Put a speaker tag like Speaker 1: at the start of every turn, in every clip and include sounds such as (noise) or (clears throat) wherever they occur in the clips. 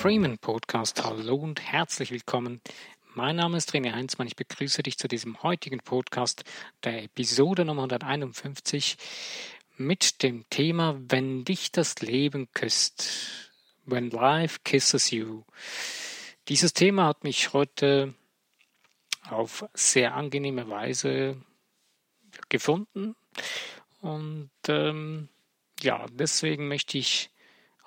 Speaker 1: Dreamen Podcast. Hallo und herzlich willkommen. Mein Name ist René Heinzmann. Ich begrüße dich zu diesem heutigen Podcast, der Episode Nummer 151 mit dem Thema Wenn dich das Leben küsst. When life kisses you. Dieses Thema hat mich heute auf sehr angenehme Weise gefunden und ähm, ja, deswegen möchte ich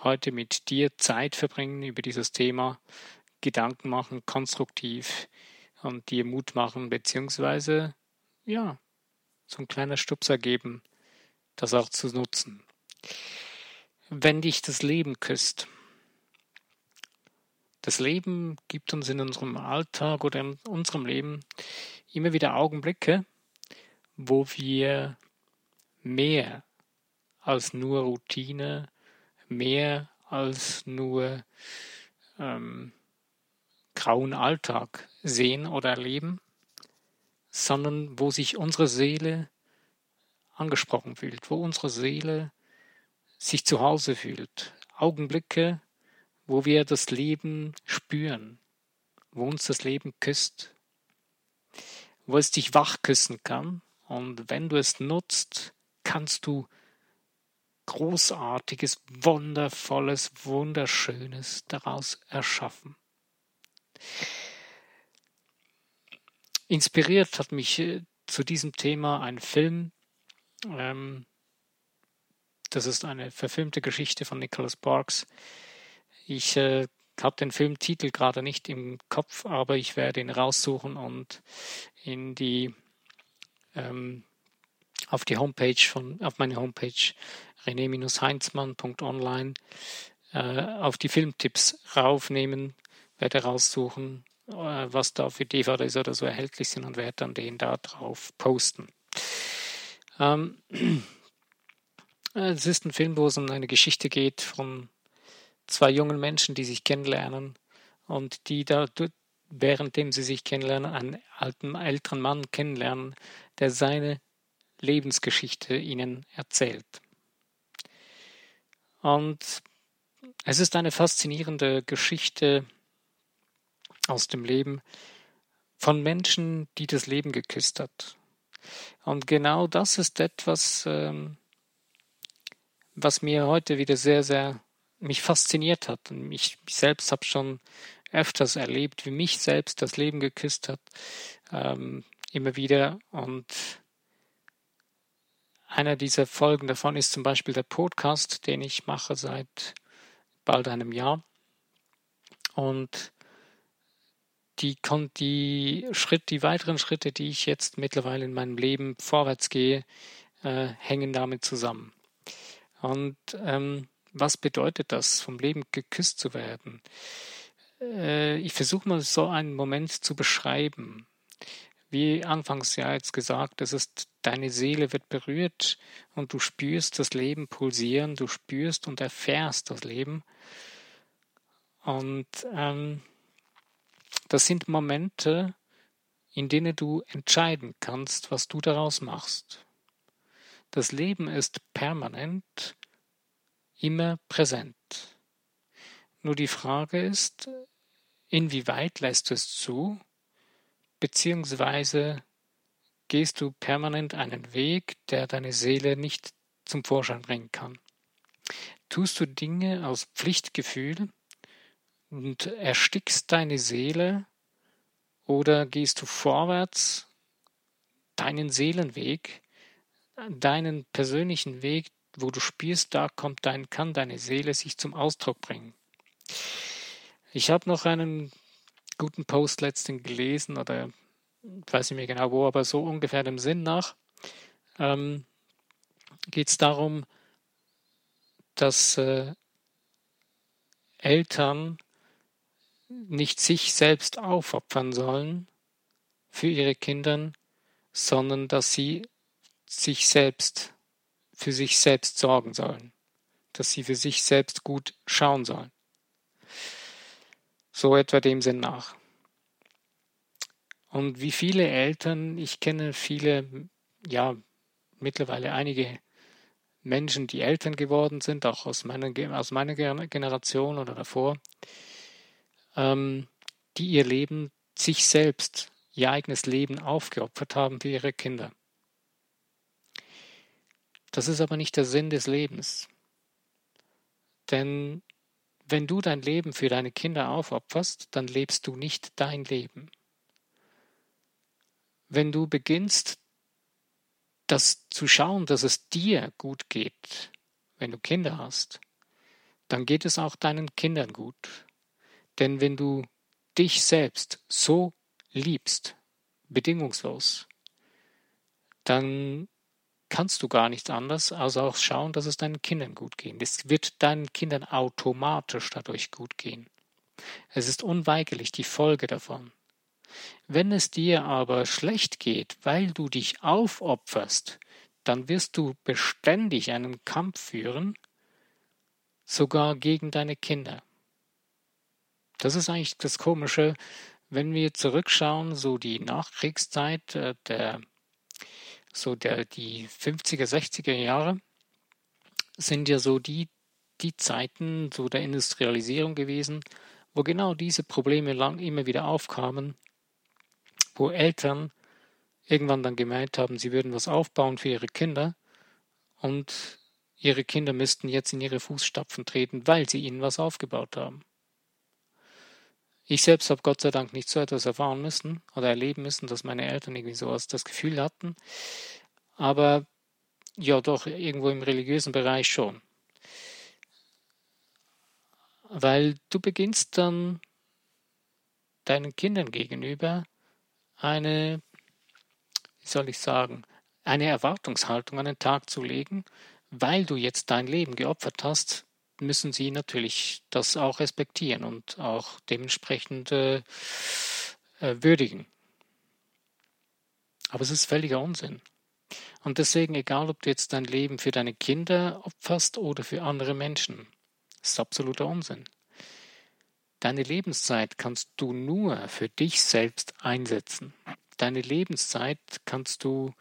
Speaker 1: heute mit dir Zeit verbringen, über dieses Thema Gedanken machen, konstruktiv und dir Mut machen, beziehungsweise, ja, so ein kleiner Stupser geben, das auch zu nutzen. Wenn dich das Leben küsst, das Leben gibt uns in unserem Alltag oder in unserem Leben immer wieder Augenblicke, wo wir mehr als nur Routine, mehr als nur ähm, grauen Alltag sehen oder erleben, sondern wo sich unsere Seele angesprochen fühlt, wo unsere Seele sich zu Hause fühlt. Augenblicke, wo wir das Leben spüren, wo uns das Leben küsst, wo es dich wach küssen kann. Und wenn du es nutzt, kannst du Großartiges, Wundervolles, Wunderschönes daraus erschaffen. Inspiriert hat mich äh, zu diesem Thema ein Film. Ähm, das ist eine verfilmte Geschichte von Nicholas Sparks. Ich äh, habe den Filmtitel gerade nicht im Kopf, aber ich werde ihn raussuchen und in die ähm, auf die Homepage von auf meine Homepage rené-heinzmann.online äh, auf die Filmtipps raufnehmen, werde raussuchen, äh, was da für DVDs oder so erhältlich sind und werde dann den da drauf posten. Ähm, es ist ein Film, wo es um eine Geschichte geht von zwei jungen Menschen, die sich kennenlernen und die da währenddem sie sich kennenlernen, einen alten, älteren Mann kennenlernen, der seine Lebensgeschichte ihnen erzählt. Und es ist eine faszinierende Geschichte aus dem Leben von Menschen, die das Leben geküsst hat. Und genau das ist etwas, ähm, was mir heute wieder sehr, sehr mich fasziniert hat. Und ich selbst habe schon öfters erlebt, wie mich selbst das Leben geküsst hat, ähm, immer wieder. Und einer dieser Folgen davon ist zum Beispiel der Podcast, den ich mache seit bald einem Jahr. Und die, die, Schritt, die weiteren Schritte, die ich jetzt mittlerweile in meinem Leben vorwärts gehe, äh, hängen damit zusammen. Und ähm, was bedeutet das, vom Leben geküsst zu werden? Äh, ich versuche mal so einen Moment zu beschreiben. Wie anfangs ja jetzt gesagt, es ist deine Seele wird berührt und du spürst das Leben pulsieren, du spürst und erfährst das Leben. Und ähm, das sind Momente, in denen du entscheiden kannst, was du daraus machst. Das Leben ist permanent, immer präsent. Nur die Frage ist, inwieweit lässt du es zu, beziehungsweise gehst du permanent einen Weg, der deine Seele nicht zum Vorschein bringen kann. Tust du Dinge aus Pflichtgefühl und erstickst deine Seele oder gehst du vorwärts deinen Seelenweg, deinen persönlichen Weg, wo du spürst, da kommt dein, kann deine Seele sich zum Ausdruck bringen. Ich habe noch einen guten Post letztens gelesen oder weiß nicht mehr genau wo, aber so ungefähr dem Sinn nach, ähm, geht es darum, dass äh, Eltern nicht sich selbst aufopfern sollen für ihre Kinder, sondern dass sie sich selbst für sich selbst sorgen sollen, dass sie für sich selbst gut schauen sollen. So etwa dem Sinn nach. Und wie viele Eltern, ich kenne viele, ja, mittlerweile einige Menschen, die Eltern geworden sind, auch aus meiner, aus meiner Generation oder davor, ähm, die ihr Leben, sich selbst, ihr eigenes Leben aufgeopfert haben für ihre Kinder. Das ist aber nicht der Sinn des Lebens. Denn wenn du dein Leben für deine Kinder aufopferst, dann lebst du nicht dein Leben. Wenn du beginnst, das zu schauen, dass es dir gut geht, wenn du Kinder hast, dann geht es auch deinen Kindern gut. Denn wenn du dich selbst so liebst, bedingungslos, dann kannst du gar nichts anderes, als auch schauen, dass es deinen Kindern gut geht. Es wird deinen Kindern automatisch dadurch gut gehen. Es ist unweigerlich die Folge davon. Wenn es dir aber schlecht geht, weil du dich aufopferst, dann wirst du beständig einen Kampf führen, sogar gegen deine Kinder. Das ist eigentlich das Komische, wenn wir zurückschauen, so die Nachkriegszeit äh, der so der, die 50er, 60er Jahre sind ja so die, die Zeiten so der Industrialisierung gewesen, wo genau diese Probleme lang immer wieder aufkamen, wo Eltern irgendwann dann gemeint haben, sie würden was aufbauen für ihre Kinder und ihre Kinder müssten jetzt in ihre Fußstapfen treten, weil sie ihnen was aufgebaut haben. Ich selbst habe Gott sei Dank nicht so etwas erfahren müssen oder erleben müssen, dass meine Eltern irgendwie sowas das Gefühl hatten. Aber ja, doch irgendwo im religiösen Bereich schon. Weil du beginnst dann deinen Kindern gegenüber eine, wie soll ich sagen, eine Erwartungshaltung an den Tag zu legen, weil du jetzt dein Leben geopfert hast, müssen sie natürlich das auch respektieren und auch dementsprechend äh, äh, würdigen. Aber es ist völliger Unsinn. Und deswegen, egal ob du jetzt dein Leben für deine Kinder opferst oder für andere Menschen, ist absoluter Unsinn. Deine Lebenszeit kannst du nur für dich selbst einsetzen. Deine Lebenszeit kannst du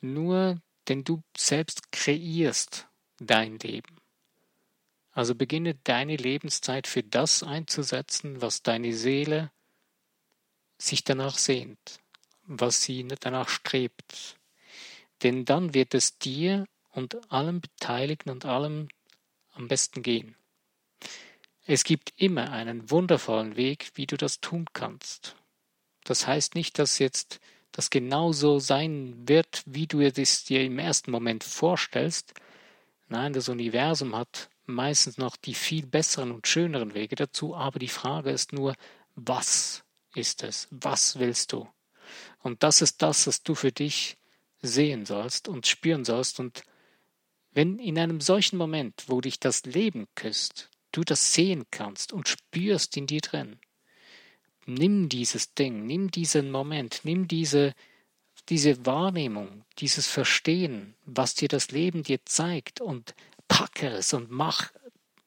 Speaker 1: nur, denn du selbst kreierst dein Leben. Also beginne deine Lebenszeit für das einzusetzen, was deine Seele sich danach sehnt, was sie danach strebt. Denn dann wird es dir und allen Beteiligten und allem am besten gehen. Es gibt immer einen wundervollen Weg, wie du das tun kannst. Das heißt nicht, dass jetzt das genauso sein wird, wie du es dir im ersten Moment vorstellst. Nein, das Universum hat meistens noch die viel besseren und schöneren Wege dazu, aber die Frage ist nur, was ist es? Was willst du? Und das ist das, was du für dich sehen sollst und spüren sollst. Und wenn in einem solchen Moment, wo dich das Leben küsst, du das sehen kannst und spürst in dir drin, nimm dieses Ding, nimm diesen Moment, nimm diese, diese Wahrnehmung, dieses Verstehen, was dir das Leben dir zeigt und packe es und mach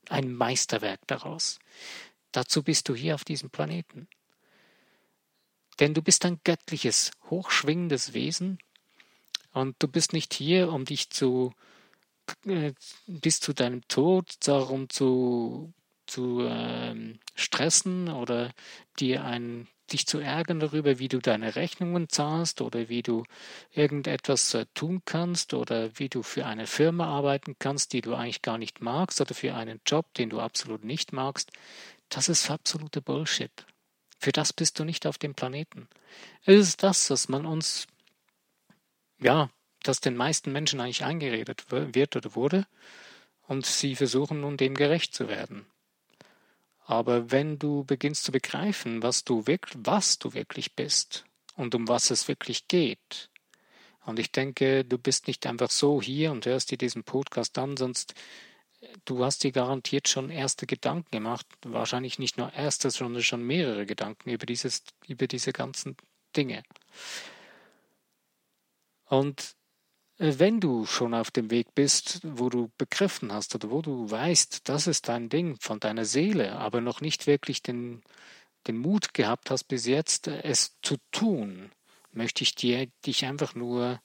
Speaker 1: ein Meisterwerk daraus. Dazu bist du hier auf diesem Planeten. Denn du bist ein göttliches, hochschwingendes Wesen und du bist nicht hier, um dich zu äh, bis zu deinem Tod darum zu, zu ähm, stressen oder dir ein dich zu ärgern darüber, wie du deine Rechnungen zahlst oder wie du irgendetwas äh, tun kannst oder wie du für eine Firma arbeiten kannst, die du eigentlich gar nicht magst oder für einen Job, den du absolut nicht magst, das ist absolute Bullshit. Für das bist du nicht auf dem Planeten. Es ist das, was man uns, ja, das den meisten Menschen eigentlich eingeredet wird oder wurde, und sie versuchen nun dem gerecht zu werden. Aber wenn du beginnst zu begreifen, was du wirklich, was du wirklich bist und um was es wirklich geht, und ich denke, du bist nicht einfach so hier und hörst dir diesen Podcast an, sonst du hast dir garantiert schon erste Gedanken gemacht, wahrscheinlich nicht nur erste, sondern schon mehrere Gedanken über dieses, über diese ganzen Dinge. Und äh, wenn du schon auf dem Weg bist, wo du begriffen hast oder wo du weißt, das ist dein Ding von deiner Seele, aber noch nicht wirklich den, den Mut gehabt hast bis jetzt, es zu tun, möchte ich dir, dich einfach nur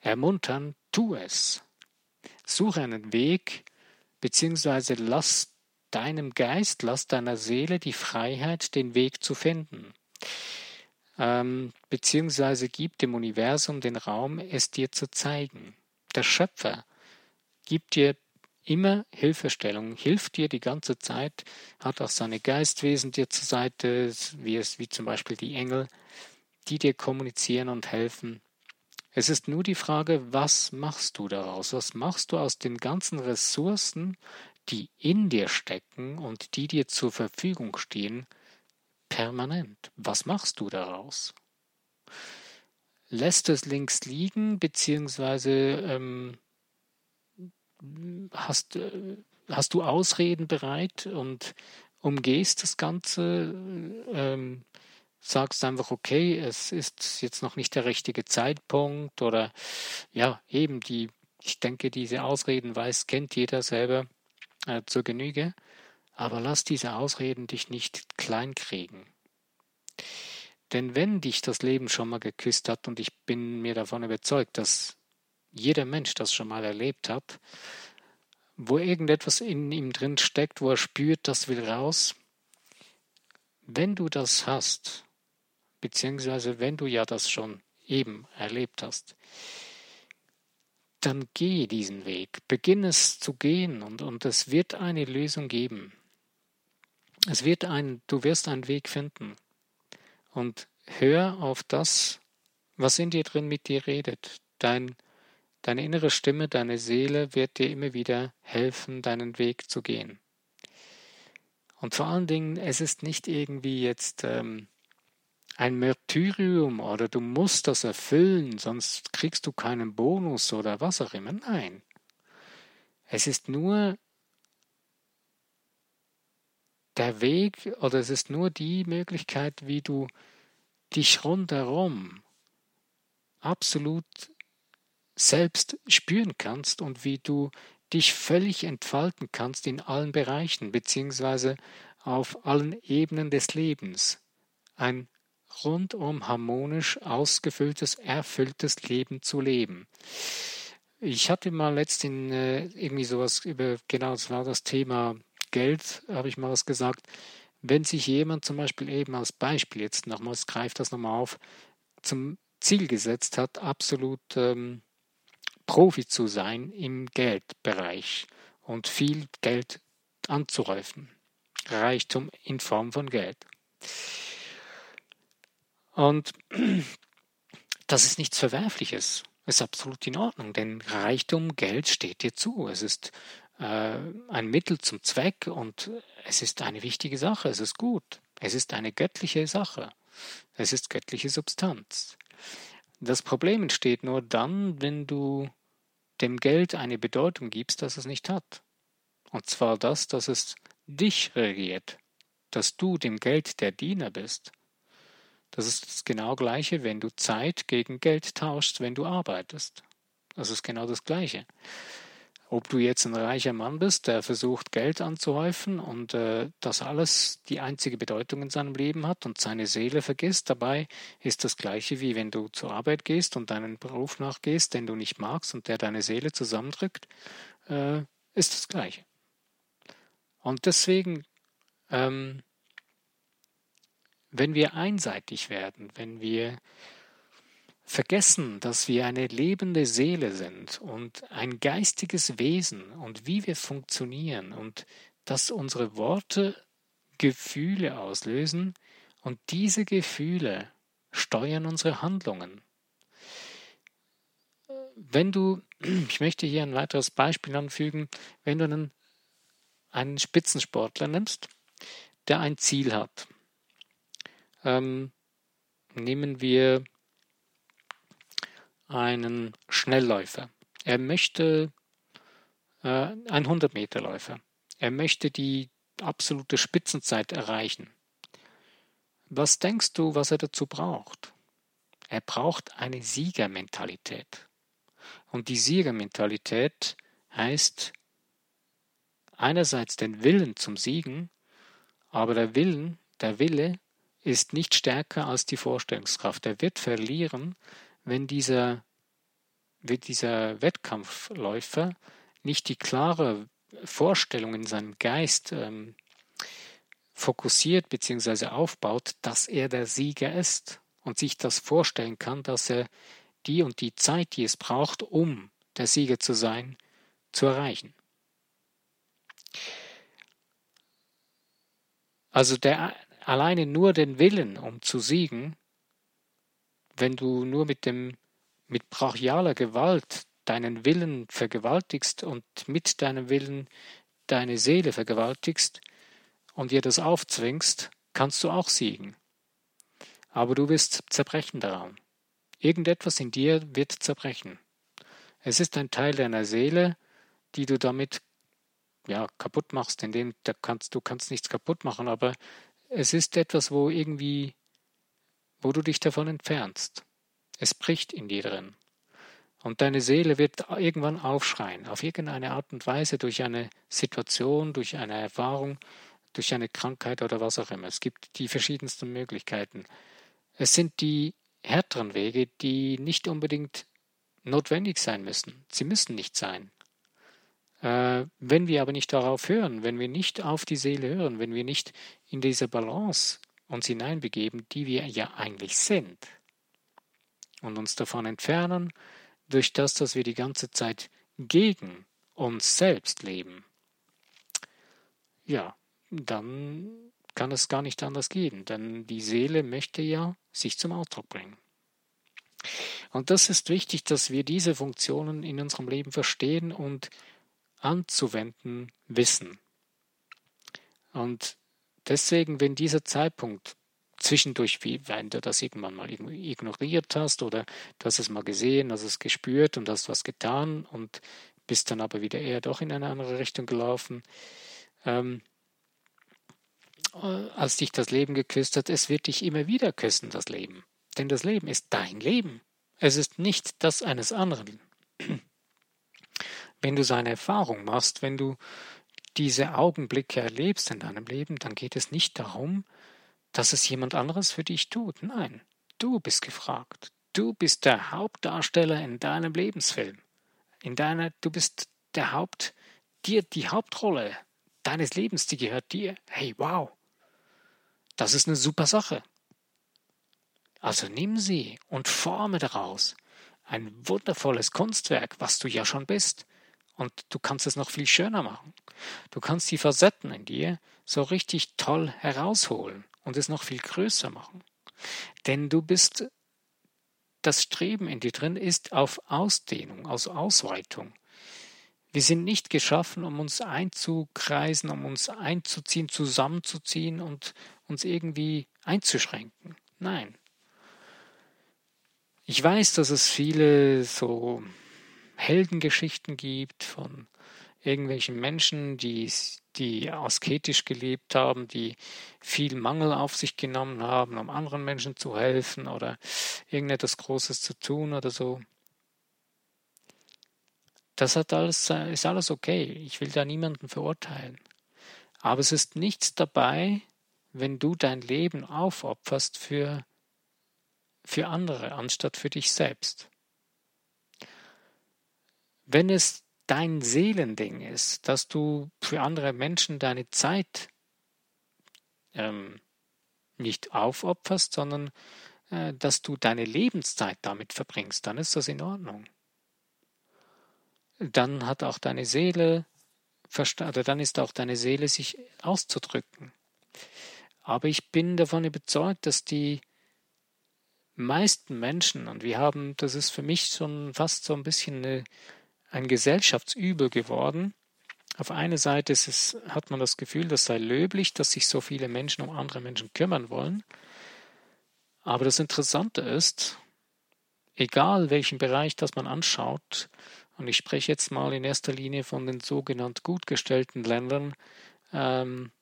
Speaker 1: ermuntern, tu es. Suche einen Weg, beziehungsweise lass deinem Geist, lass deiner Seele die Freiheit, den Weg zu finden. Ähm, beziehungsweise gib dem Universum den Raum, es dir zu zeigen. Der Schöpfer gibt dir immer Hilfestellung, hilft dir die ganze Zeit, hat auch seine Geistwesen dir zur Seite, wie es, wie zum Beispiel die Engel, die dir kommunizieren und helfen. Es ist nur die Frage, was machst du daraus? Was machst du aus den ganzen Ressourcen, die in dir stecken und die dir zur Verfügung stehen, permanent? Was machst du daraus? Lässt es links liegen, beziehungsweise ähm, hast, äh, hast du Ausreden bereit und umgehst das Ganze, ähm, sagst einfach, okay, es ist jetzt noch nicht der richtige Zeitpunkt oder ja, eben die, ich denke, diese Ausreden weiß, kennt jeder selber äh, zur Genüge, aber lass diese Ausreden dich nicht kleinkriegen. Denn wenn dich das Leben schon mal geküsst hat, und ich bin mir davon überzeugt, dass jeder Mensch das schon mal erlebt hat, wo irgendetwas in ihm drin steckt, wo er spürt, das will raus. Wenn du das hast, beziehungsweise wenn du ja das schon eben erlebt hast, dann geh diesen Weg, beginn es zu gehen und, und es wird eine Lösung geben. Es wird ein, du wirst einen Weg finden. Und hör auf das, was in dir drin mit dir redet. Dein Deine innere Stimme, deine Seele wird dir immer wieder helfen, deinen Weg zu gehen. Und vor allen Dingen, es ist nicht irgendwie jetzt ähm, ein Märtyrium oder du musst das erfüllen, sonst kriegst du keinen Bonus oder was auch immer. Nein. Es ist nur der Weg oder es ist nur die Möglichkeit, wie du dich rundherum absolut selbst spüren kannst und wie du dich völlig entfalten kannst in allen Bereichen beziehungsweise auf allen Ebenen des Lebens. Ein rundum harmonisch ausgefülltes, erfülltes Leben zu leben. Ich hatte mal letztens äh, irgendwie sowas über, genau, das war das Thema Geld, habe ich mal was gesagt. Wenn sich jemand zum Beispiel eben als Beispiel, jetzt nochmals greift das nochmal auf, zum Ziel gesetzt hat, absolut ähm, Profi zu sein im Geldbereich und viel Geld anzuhäufen. Reichtum in Form von Geld. Und (clears throat) das ist nichts Verwerfliches. Es ist absolut in Ordnung, denn Reichtum, Geld steht dir zu. Es ist ein Mittel zum Zweck und es ist eine wichtige Sache. Es ist gut. Es ist eine göttliche Sache. Es ist göttliche Substanz. Das Problem entsteht nur dann, wenn du dem Geld eine Bedeutung gibst, das es nicht hat. Und zwar das, dass es dich regiert, dass du dem Geld der Diener bist. Das ist das genau gleiche, wenn du Zeit gegen Geld tauschst, wenn du arbeitest. Das ist genau das gleiche. Ob du jetzt ein reicher Mann bist, der versucht, Geld anzuhäufen und äh, das alles die einzige Bedeutung in seinem Leben hat und seine Seele vergisst, dabei ist das gleiche wie wenn du zur Arbeit gehst und deinen Beruf nachgehst, den du nicht magst und der deine Seele zusammendrückt, äh, ist das gleiche. Und deswegen, ähm, wenn wir einseitig werden, wenn wir vergessen, dass wir eine lebende Seele sind und ein geistiges Wesen und wie wir funktionieren und dass unsere Worte Gefühle auslösen und diese Gefühle steuern unsere Handlungen. Wenn du, (clears throat) ich möchte hier ein weiteres Beispiel anfügen, wenn du einen, einen Spitzensportler nimmst, der ein Ziel hat. Ähm, nehmen wir einen Schnellläufer. Er möchte äh, ein 100-Meter-Läufer. Er möchte die absolute Spitzenzeit erreichen. Was denkst du, was er dazu braucht? Er braucht eine Siegermentalität. Und die Siegermentalität heißt einerseits den Willen zum Siegen, aber der Willen, der Wille ist nicht stärker als die Vorstellungskraft. Er wird verlieren, wenn dieser, dieser Wettkampfläufer nicht die klare Vorstellung in seinem Geist ähm, fokussiert bzw. aufbaut, dass er der Sieger ist und sich das vorstellen kann, dass er die und die Zeit, die es braucht, um der Sieger zu sein, zu erreichen. Also der alleine nur den Willen, um zu siegen, wenn du nur mit dem mit brachialer Gewalt deinen Willen vergewaltigst und mit deinem Willen deine Seele vergewaltigst und dir das aufzwingst, kannst du auch siegen. Aber du wirst zerbrechen daran. Irgendetwas in dir wird zerbrechen. Es ist ein Teil deiner Seele, die du damit ja, kaputt machst, indem da kannst, du kannst nichts kaputt machen, aber es ist etwas, wo irgendwie, wo du dich davon entfernst. Es bricht in dir drin. Und deine Seele wird irgendwann aufschreien, auf irgendeine Art und Weise, durch eine Situation, durch eine Erfahrung, durch eine Krankheit oder was auch immer. Es gibt die verschiedensten Möglichkeiten. Es sind die härteren Wege, die nicht unbedingt notwendig sein müssen. Sie müssen nicht sein. Äh, wenn wir aber nicht darauf hören, wenn wir nicht auf die Seele hören, wenn wir nicht in diese Balance uns hineinbegeben, die wir ja eigentlich sind, und uns davon entfernen, durch das, dass wir die ganze Zeit gegen uns selbst leben, ja, dann kann es gar nicht anders gehen, denn die Seele möchte ja sich zum Ausdruck bringen. Und das ist wichtig, dass wir diese Funktionen in unserem Leben verstehen und anzuwenden wissen. Und deswegen, wenn dieser Zeitpunkt zwischendurch, wie wenn du das irgendwann mal ignoriert hast oder du hast es mal gesehen, hast es gespürt und hast was getan und bist dann aber wieder eher doch in eine andere Richtung gelaufen, ähm, äh, als dich das Leben geküsst hat, es wird dich immer wieder küssen, das Leben. Denn das Leben ist dein Leben. Es ist nicht das eines anderen (clears throat) wenn du seine Erfahrung machst, wenn du diese Augenblicke erlebst in deinem Leben, dann geht es nicht darum, dass es jemand anderes für dich tut. Nein, du bist gefragt. Du bist der Hauptdarsteller in deinem Lebensfilm. In deiner, du bist der Haupt, dir die Hauptrolle deines Lebens, die gehört dir. Hey, wow. Das ist eine super Sache. Also nimm sie und forme daraus ein wundervolles Kunstwerk, was du ja schon bist. Und du kannst es noch viel schöner machen. Du kannst die Facetten in dir so richtig toll herausholen und es noch viel größer machen. Denn du bist, das Streben in dir drin ist auf Ausdehnung, also Ausweitung. Wir sind nicht geschaffen, um uns einzukreisen, um uns einzuziehen, zusammenzuziehen und uns irgendwie einzuschränken. Nein. Ich weiß, dass es viele so Heldengeschichten gibt von irgendwelchen Menschen, die, die asketisch gelebt haben, die viel Mangel auf sich genommen haben, um anderen Menschen zu helfen oder irgendetwas Großes zu tun oder so. Das hat alles, ist alles okay. Ich will da niemanden verurteilen. Aber es ist nichts dabei, wenn du dein Leben aufopferst für, für andere, anstatt für dich selbst. Wenn es dein Seelending ist, dass du für andere Menschen deine Zeit ähm, nicht aufopferst, sondern äh, dass du deine Lebenszeit damit verbringst, dann ist das in Ordnung. Dann hat auch deine Seele oder dann ist auch deine Seele sich auszudrücken. Aber ich bin davon überzeugt, dass die meisten Menschen, und wir haben, das ist für mich schon fast so ein bisschen eine ein Gesellschaftsübel geworden. Auf einer Seite es, hat man das Gefühl, das sei löblich, dass sich so viele Menschen um andere Menschen kümmern wollen. Aber das Interessante ist, egal welchen Bereich das man anschaut, und ich spreche jetzt mal in erster Linie von den sogenannten gut gestellten Ländern, ähm,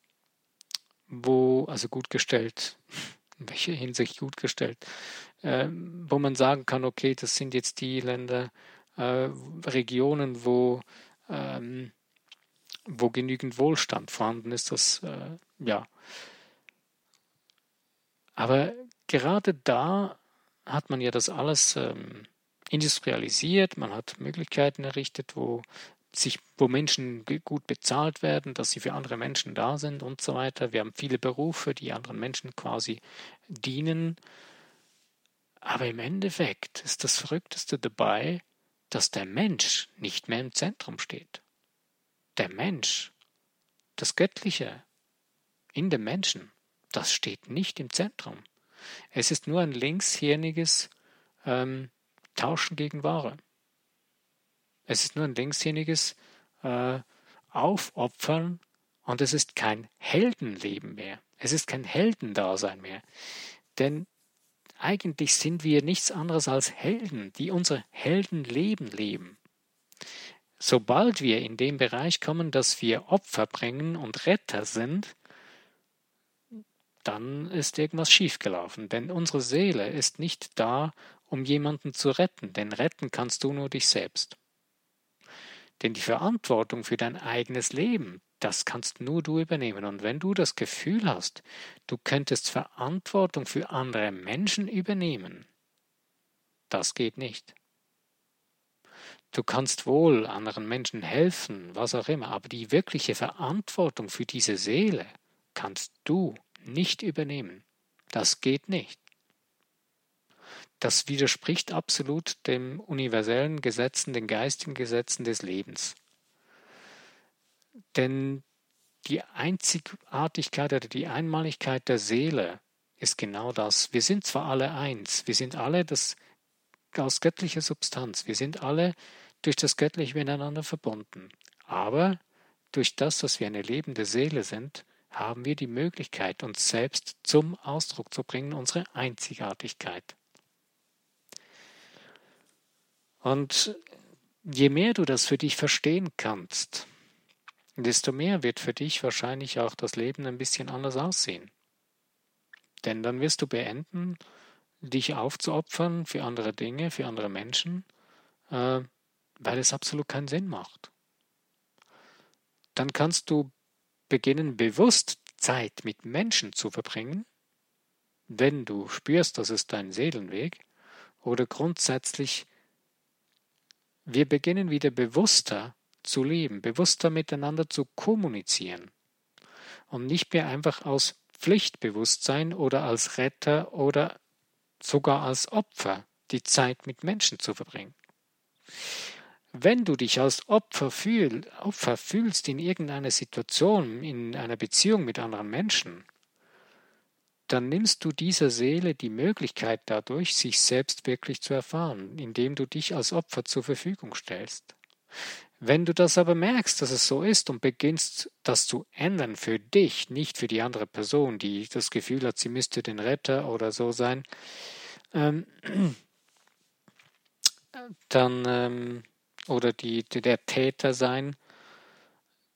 Speaker 1: wo, also gut gestellt, (laughs) in welcher Hinsicht gut gestellt, ähm, wo man sagen kann, okay, das sind jetzt die Länder, äh, Regionen, wo, ähm, wo genügend Wohlstand vorhanden ist, das äh, ja. Aber gerade da hat man ja das alles ähm, industrialisiert, man hat Möglichkeiten errichtet, wo sich, wo Menschen gut bezahlt werden, dass sie für andere Menschen da sind und so weiter. Wir haben viele Berufe, die anderen Menschen quasi dienen. Aber im Endeffekt ist das Verrückteste dabei, dass der Mensch nicht mehr im Zentrum steht. Der Mensch, das Göttliche in dem Menschen, das steht nicht im Zentrum. Es ist nur ein linkshirniges ähm, Tauschen gegen Ware. Es ist nur ein linkshirniges äh, Aufopfern und es ist kein Heldenleben mehr. Es ist kein Heldendasein mehr. Denn eigentlich sind wir nichts anderes als Helden, die unser Heldenleben leben. Sobald wir in den Bereich kommen, dass wir Opfer bringen und Retter sind, dann ist irgendwas schiefgelaufen. Denn unsere Seele ist nicht da, um jemanden zu retten, denn retten kannst du nur dich selbst. Denn die Verantwortung für dein eigenes Leben, das kannst nur du übernehmen. Und wenn du das Gefühl hast, du könntest Verantwortung für andere Menschen übernehmen, das geht nicht. Du kannst wohl anderen Menschen helfen, was auch immer, aber die wirkliche Verantwortung für diese Seele kannst du nicht übernehmen. Das geht nicht. Das widerspricht absolut den universellen Gesetzen, den geistigen Gesetzen des Lebens. Denn die Einzigartigkeit oder die Einmaligkeit der Seele ist genau das. Wir sind zwar alle eins, wir sind alle das aus göttlicher Substanz, wir sind alle durch das Göttliche miteinander verbunden. Aber durch das, dass wir eine lebende Seele sind, haben wir die Möglichkeit, uns selbst zum Ausdruck zu bringen, unsere Einzigartigkeit. Und je mehr du das für dich verstehen kannst, desto mehr wird für dich wahrscheinlich auch das Leben ein bisschen anders aussehen. Denn dann wirst du beenden, dich aufzuopfern für andere Dinge, für andere Menschen, äh, weil es absolut keinen Sinn macht. Dann kannst du beginnen, bewusst Zeit mit Menschen zu verbringen, wenn du spürst, das ist dein Seelenweg, oder grundsätzlich wir beginnen wieder bewusster zu leben, bewusster miteinander zu kommunizieren und nicht mehr einfach aus Pflichtbewusstsein oder als Retter oder sogar als Opfer die Zeit mit Menschen zu verbringen. Wenn du dich als Opfer, fühl, Opfer fühlst in irgendeiner Situation, in einer Beziehung mit anderen Menschen, dann nimmst du dieser Seele die Möglichkeit dadurch, sich selbst wirklich zu erfahren, indem du dich als Opfer zur Verfügung stellst. Wenn du das aber merkst, dass es so ist und beginnst, das zu ändern für dich, nicht für die andere Person, die das Gefühl hat, sie müsste den Retter oder so sein, ähm, (clears throat) dann ähm, oder die, der Täter sein,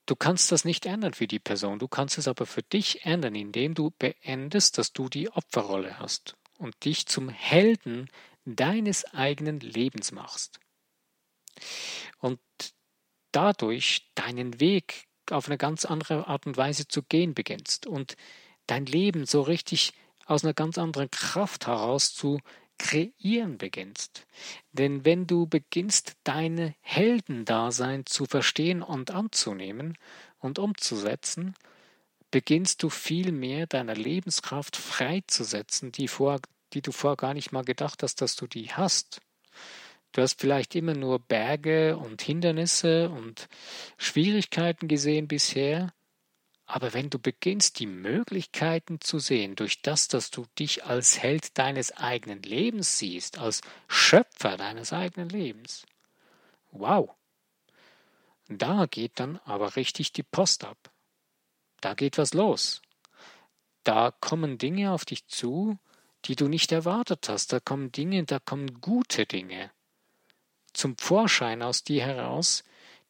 Speaker 1: Du kannst das nicht ändern für die Person, du kannst es aber für dich ändern, indem du beendest, dass du die Opferrolle hast und dich zum Helden deines eigenen Lebens machst. Und dadurch deinen Weg auf eine ganz andere Art und Weise zu gehen beginnst und dein Leben so richtig aus einer ganz anderen Kraft heraus zu kreieren beginnst. Denn wenn du beginnst, deine Heldendasein zu verstehen und anzunehmen und umzusetzen, beginnst du viel mehr deiner Lebenskraft freizusetzen, die, vor, die du vorher gar nicht mal gedacht hast, dass du die hast. Du hast vielleicht immer nur Berge und Hindernisse und Schwierigkeiten gesehen bisher, aber wenn du beginnst, die Möglichkeiten zu sehen, durch das, dass du dich als Held deines eigenen Lebens siehst, als Schöpfer deines eigenen Lebens, wow, da geht dann aber richtig die Post ab. Da geht was los. Da kommen Dinge auf dich zu, die du nicht erwartet hast. Da kommen Dinge, da kommen gute Dinge zum Vorschein aus dir heraus,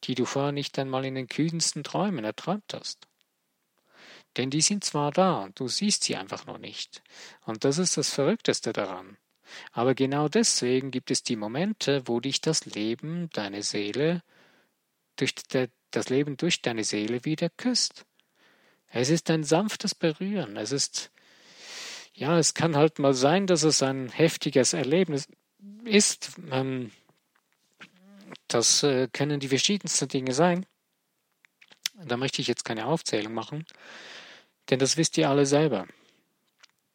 Speaker 1: die du vorher nicht einmal in den kühnsten Träumen erträumt hast. Denn die sind zwar da, du siehst sie einfach noch nicht. Und das ist das Verrückteste daran. Aber genau deswegen gibt es die Momente, wo dich das Leben, deine Seele, durch de, das Leben durch deine Seele wieder küsst. Es ist ein sanftes Berühren. Es ist, ja, es kann halt mal sein, dass es ein heftiges Erlebnis ist. Ähm, Das äh, können die verschiedensten Dinge sein. Da möchte ich jetzt keine Aufzählung machen, denn das wisst ihr alle selber.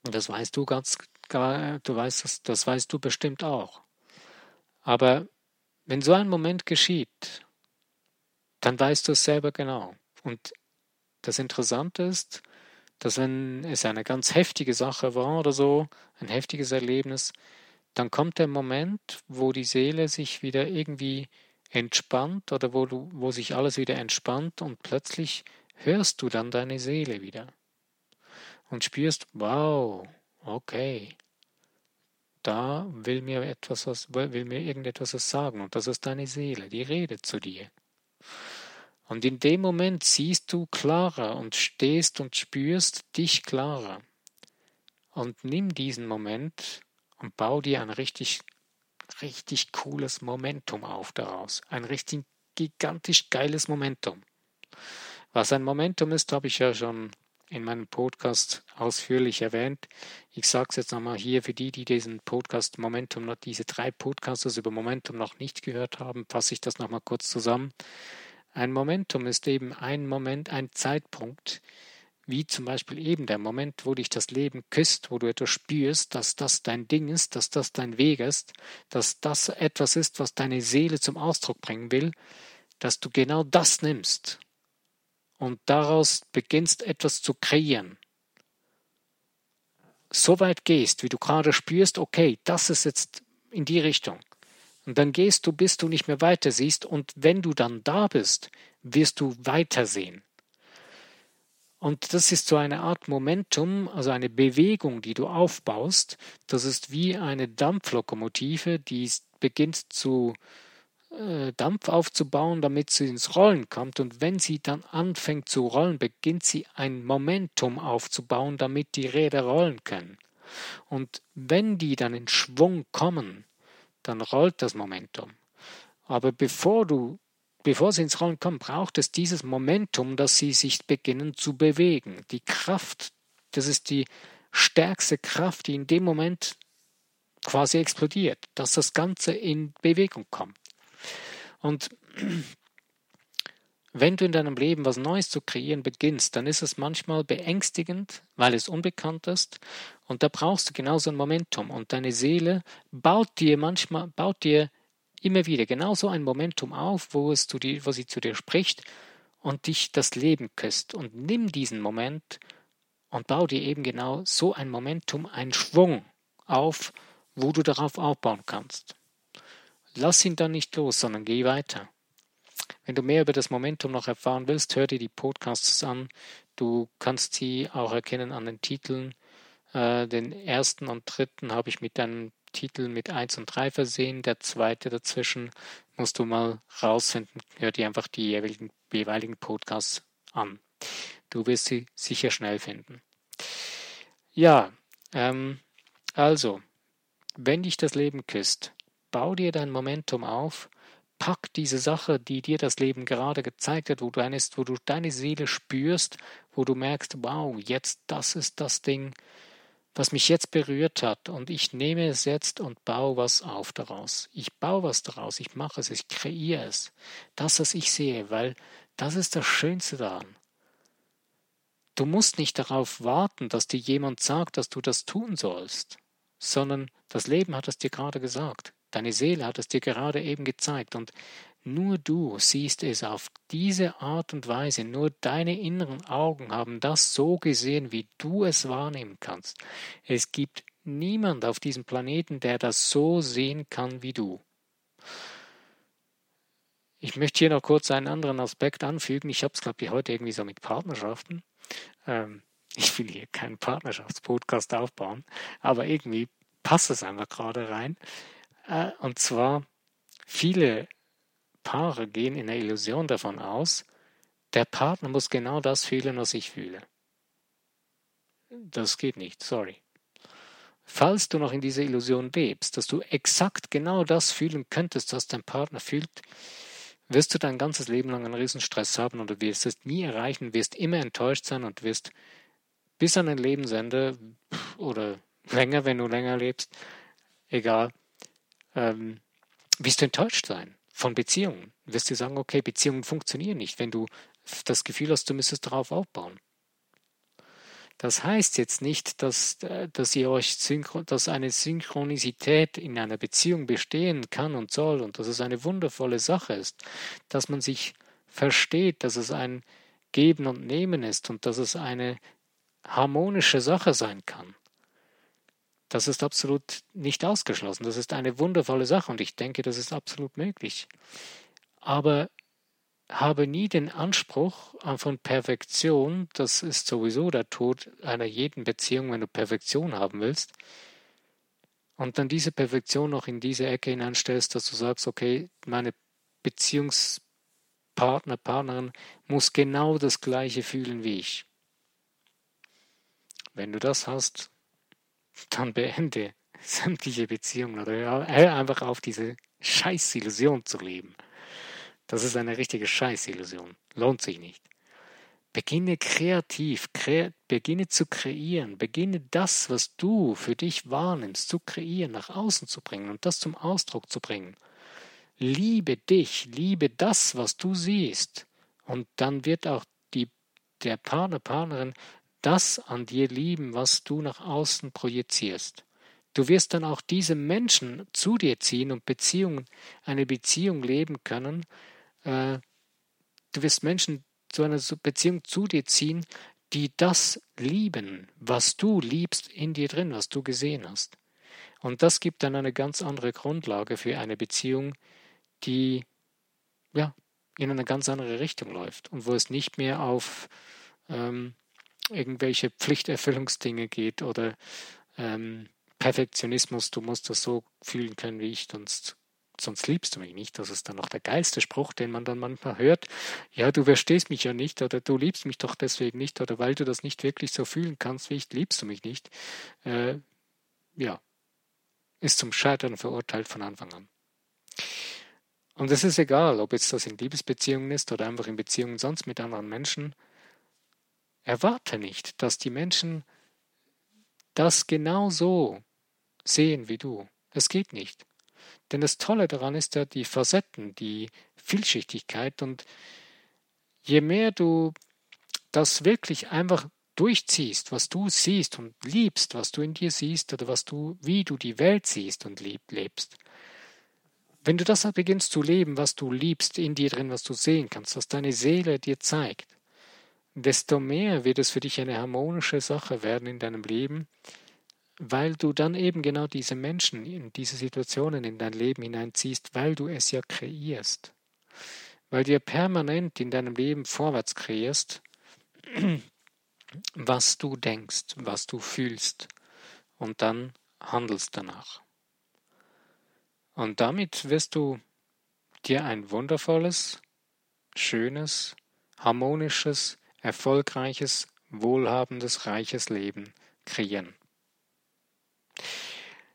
Speaker 1: Und das weißt du ganz, du weißt das, das weißt du bestimmt auch. Aber wenn so ein Moment geschieht, dann weißt du es selber genau. Und das Interessante ist, dass wenn es eine ganz heftige Sache war oder so, ein heftiges Erlebnis, dann kommt der Moment, wo die Seele sich wieder irgendwie entspannt oder wo, du, wo sich alles wieder entspannt und plötzlich hörst du dann deine Seele wieder und spürst, wow, okay, da will mir etwas was, will mir irgendetwas was sagen und das ist deine Seele, die redet zu dir. Und in dem Moment siehst du klarer und stehst und spürst dich klarer. Und nimm diesen Moment und bau dir ein richtig, richtig cooles Momentum auf daraus. Ein richtig gigantisch geiles Momentum. Was ein Momentum ist, habe ich ja schon in meinem Podcast ausführlich erwähnt. Ich sage es jetzt nochmal hier für die, die diesen Podcast Momentum noch, diese drei Podcasts über Momentum noch nicht gehört haben, fasse ich das nochmal kurz zusammen. Ein Momentum ist eben ein Moment, ein Zeitpunkt, wie zum Beispiel eben der Moment, wo dich das Leben küsst, wo du etwas spürst, dass das dein Ding ist, dass das dein Weg ist, dass das etwas ist, was deine Seele zum Ausdruck bringen will, dass du genau das nimmst und daraus beginnst etwas zu kreieren, so weit gehst, wie du gerade spürst, okay, das ist jetzt in die Richtung. Und dann gehst du, bis du nicht mehr weiter siehst, und wenn du dann da bist, wirst du weitersehen. Und das ist so eine Art Momentum, also eine Bewegung, die du aufbaust. Das ist wie eine Dampflokomotive, die beginnt zu Dampf aufzubauen, damit sie ins Rollen kommt. Und wenn sie dann anfängt zu rollen, beginnt sie ein Momentum aufzubauen, damit die Räder rollen können. Und wenn die dann in Schwung kommen, dann rollt das Momentum. Aber bevor du Bevor sie ins Rollen kommen, braucht es dieses Momentum, dass sie sich beginnen zu bewegen. Die Kraft, das ist die stärkste Kraft, die in dem Moment quasi explodiert, dass das Ganze in Bewegung kommt. Und wenn du in deinem Leben was Neues zu kreieren beginnst, dann ist es manchmal beängstigend, weil es unbekannt ist. Und da brauchst du genauso ein Momentum. Und deine Seele baut dir manchmal, baut dir immer wieder genauso ein Momentum auf, wo, es zu dir, wo sie zu dir spricht und dich das Leben küsst. Und nimm diesen Moment und bau dir eben genau so ein Momentum, einen Schwung auf, wo du darauf aufbauen kannst. Lass ihn dann nicht los, sondern geh weiter. Wenn du mehr über das Momentum noch erfahren willst, hör dir die Podcasts an. Du kannst sie auch erkennen an den Titeln. Äh, den ersten und dritten habe ich mit einem Titel mit 1 und 3 versehen. Der zweite dazwischen musst du mal rausfinden. Hör dir einfach die jeweiligen, jeweiligen Podcasts an. Du wirst sie sicher schnell finden. Ja, ähm, also, wenn dich das Leben küsst, bau dir dein Momentum auf, pack diese Sache, die dir das Leben gerade gezeigt hat, wo du, eine, wo du deine Seele spürst, wo du merkst, wow, jetzt das ist das Ding, was mich jetzt berührt hat und ich nehme es jetzt und baue was auf daraus. Ich baue was daraus, ich mache es, ich kreiere es. Das, was ich sehe, weil das ist das Schönste daran. Du musst nicht darauf warten, dass dir jemand sagt, dass du das tun sollst, sondern das Leben hat es dir gerade gesagt. Deine Seele hat es dir gerade eben gezeigt und nur du siehst es auf diese Art und Weise, nur deine inneren Augen haben das so gesehen, wie du es wahrnehmen kannst. Es gibt niemand auf diesem Planeten, der das so sehen kann wie du. Ich möchte hier noch kurz einen anderen Aspekt anfügen. Ich habe es, glaube ich, heute irgendwie so mit Partnerschaften. Ähm, ich will hier keinen Partnerschaftspodcast aufbauen, aber irgendwie passt es einfach gerade rein. Äh, und zwar, viele Paare gehen in der Illusion davon aus, der Partner muss genau das fühlen, was ich fühle. Das geht nicht, sorry. Falls du noch in dieser Illusion lebst, dass du exakt genau das fühlen könntest, was dein Partner fühlt, wirst du dein ganzes Leben lang einen Riesenstress haben und du wirst es nie erreichen, wirst immer enttäuscht sein und wirst bis an dein Lebensende oder länger, wenn du länger lebst, egal, ähm, wirst du enttäuscht sein. von Beziehungen. Du wirst dir sagen, okay, Beziehungen funktionieren nicht, wenn du das Gefühl hast, du müsstest darauf aufbauen. Das heißt jetzt nicht, dass, dass ihr euch dass eine Synchronisität in einer Beziehung bestehen kann und soll und dass es eine wundervolle Sache ist, dass man sich versteht, dass es ein Geben und Nehmen ist und dass es eine harmonische Sache sein kann. Das ist absolut nicht ausgeschlossen. Das ist eine wundervolle Sache und ich denke, das ist absolut möglich. Aber habe nie den Anspruch von Perfektion, das ist sowieso der Tod einer jeden Beziehung, wenn du Perfektion haben willst, und dann diese Perfektion noch in diese Ecke hineinstellst, dass du sagst, okay, meine Beziehungspartner, Partnerin muss genau das gleiche fühlen wie ich. Wenn du das hast, dann beende (laughs) sämtliche Beziehungen oder hör einfach auf, diese scheiß Illusion zu leben. Das ist eine richtige Scheißillusion. Lohnt sich nicht. Beginne kreativ, kre beginne zu kreieren, beginne das, was du für dich wahrnimmst, zu kreieren, nach außen zu bringen und das zum Ausdruck zu bringen. Liebe dich, liebe das, was du siehst. Und dann wird auch die, der Partner, Partnerin das an dir lieben, was du nach außen projizierst. Du wirst dann auch diese Menschen zu dir ziehen und Beziehungen, eine Beziehung leben können, äh, du wirst Menschen zu einer Beziehung zu dir ziehen, die das lieben, was du liebst in dir drin, was du gesehen hast. Und das gibt dann eine ganz andere Grundlage für eine Beziehung, die ja in eine ganz andere Richtung läuft und wo es nicht mehr auf ähm, irgendwelche Pflichterfüllungsdinge geht oder ähm, Perfektionismus, du musst das so fühlen können wie ich, sonst sonst liebst du mich nicht. Das ist dann noch der geilste Spruch, den man dann manchmal hört. Ja, du verstehst mich ja nicht oder du liebst mich doch deswegen nicht oder weil du das nicht wirklich so fühlen kannst wie ich, liebst du mich nicht. Äh, ja, ist zum Scheitern verurteilt von Anfang an. Und es ist egal, ob jetzt das in Liebesbeziehungen ist oder einfach in Beziehungen sonst mit anderen Menschen. Erwarte nicht, dass die Menschen das genau so sehen wie du. Es geht nicht. Denn das Tolle daran ist ja die Facetten, die Vielschichtigkeit und je mehr du das wirklich einfach durchziehst, was du siehst und liebst, was du in dir siehst oder was du, wie du die Welt siehst und lebst, wenn du das beginnst zu leben, was du liebst in dir drin, was du sehen kannst, was deine Seele dir zeigt, desto mehr wird es für dich eine harmonische Sache werden in deinem Leben, weil du dann eben genau diese Menschen in diese Situationen in dein Leben hineinziehst, weil du es ja kreierst. Weil du ja permanent in deinem Leben vorwärts kreierst, (clears throat) was du denkst, was du fühlst und dann handelst danach. Und damit wirst du dir ein wundervolles, schönes, harmonisches, erfolgreiches, wohlhabendes, reiches Leben kreieren.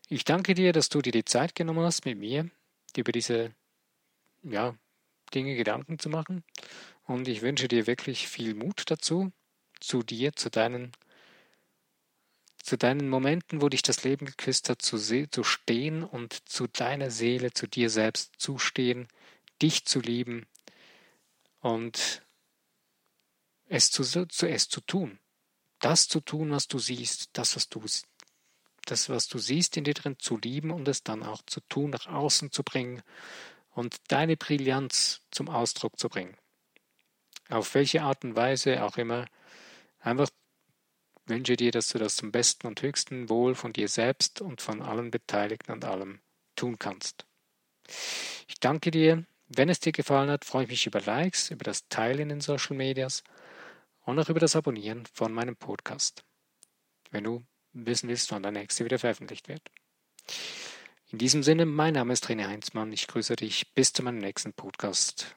Speaker 1: Ich danke dir, dass du dir die Zeit genommen hast, mit mir über diese ja, Dinge Gedanken zu machen. Und ich wünsche dir wirklich viel Mut dazu, zu dir, zu deinen, zu deinen Momenten, wo dich das Leben geküsst hat, zu, zu stehen und zu deiner Seele, zu dir selbst zustehen, dich zu lieben und es zu, zu, es zu tun. Das zu tun, was du siehst, das, was du das, was du siehst in dir drin, zu lieben und es dann auch zu tun, nach außen zu bringen und deine Brillanz zum Ausdruck zu bringen. Auf welche Art und Weise auch immer, einfach wünsche dir, dass du das zum besten und höchsten Wohl von dir selbst und von allen Beteiligten und allem tun kannst. Ich danke dir. Wenn es dir gefallen hat, freue ich mich über Likes, über das Teilen in den Social Medias und auch über das Abonnieren von meinem Podcast. Wenn du wissen willst, wann der nächste wieder veröffentlicht wird. In diesem Sinne, mein Name ist René Heinzmann. Ich grüße dich bis zu meinem nächsten Podcast.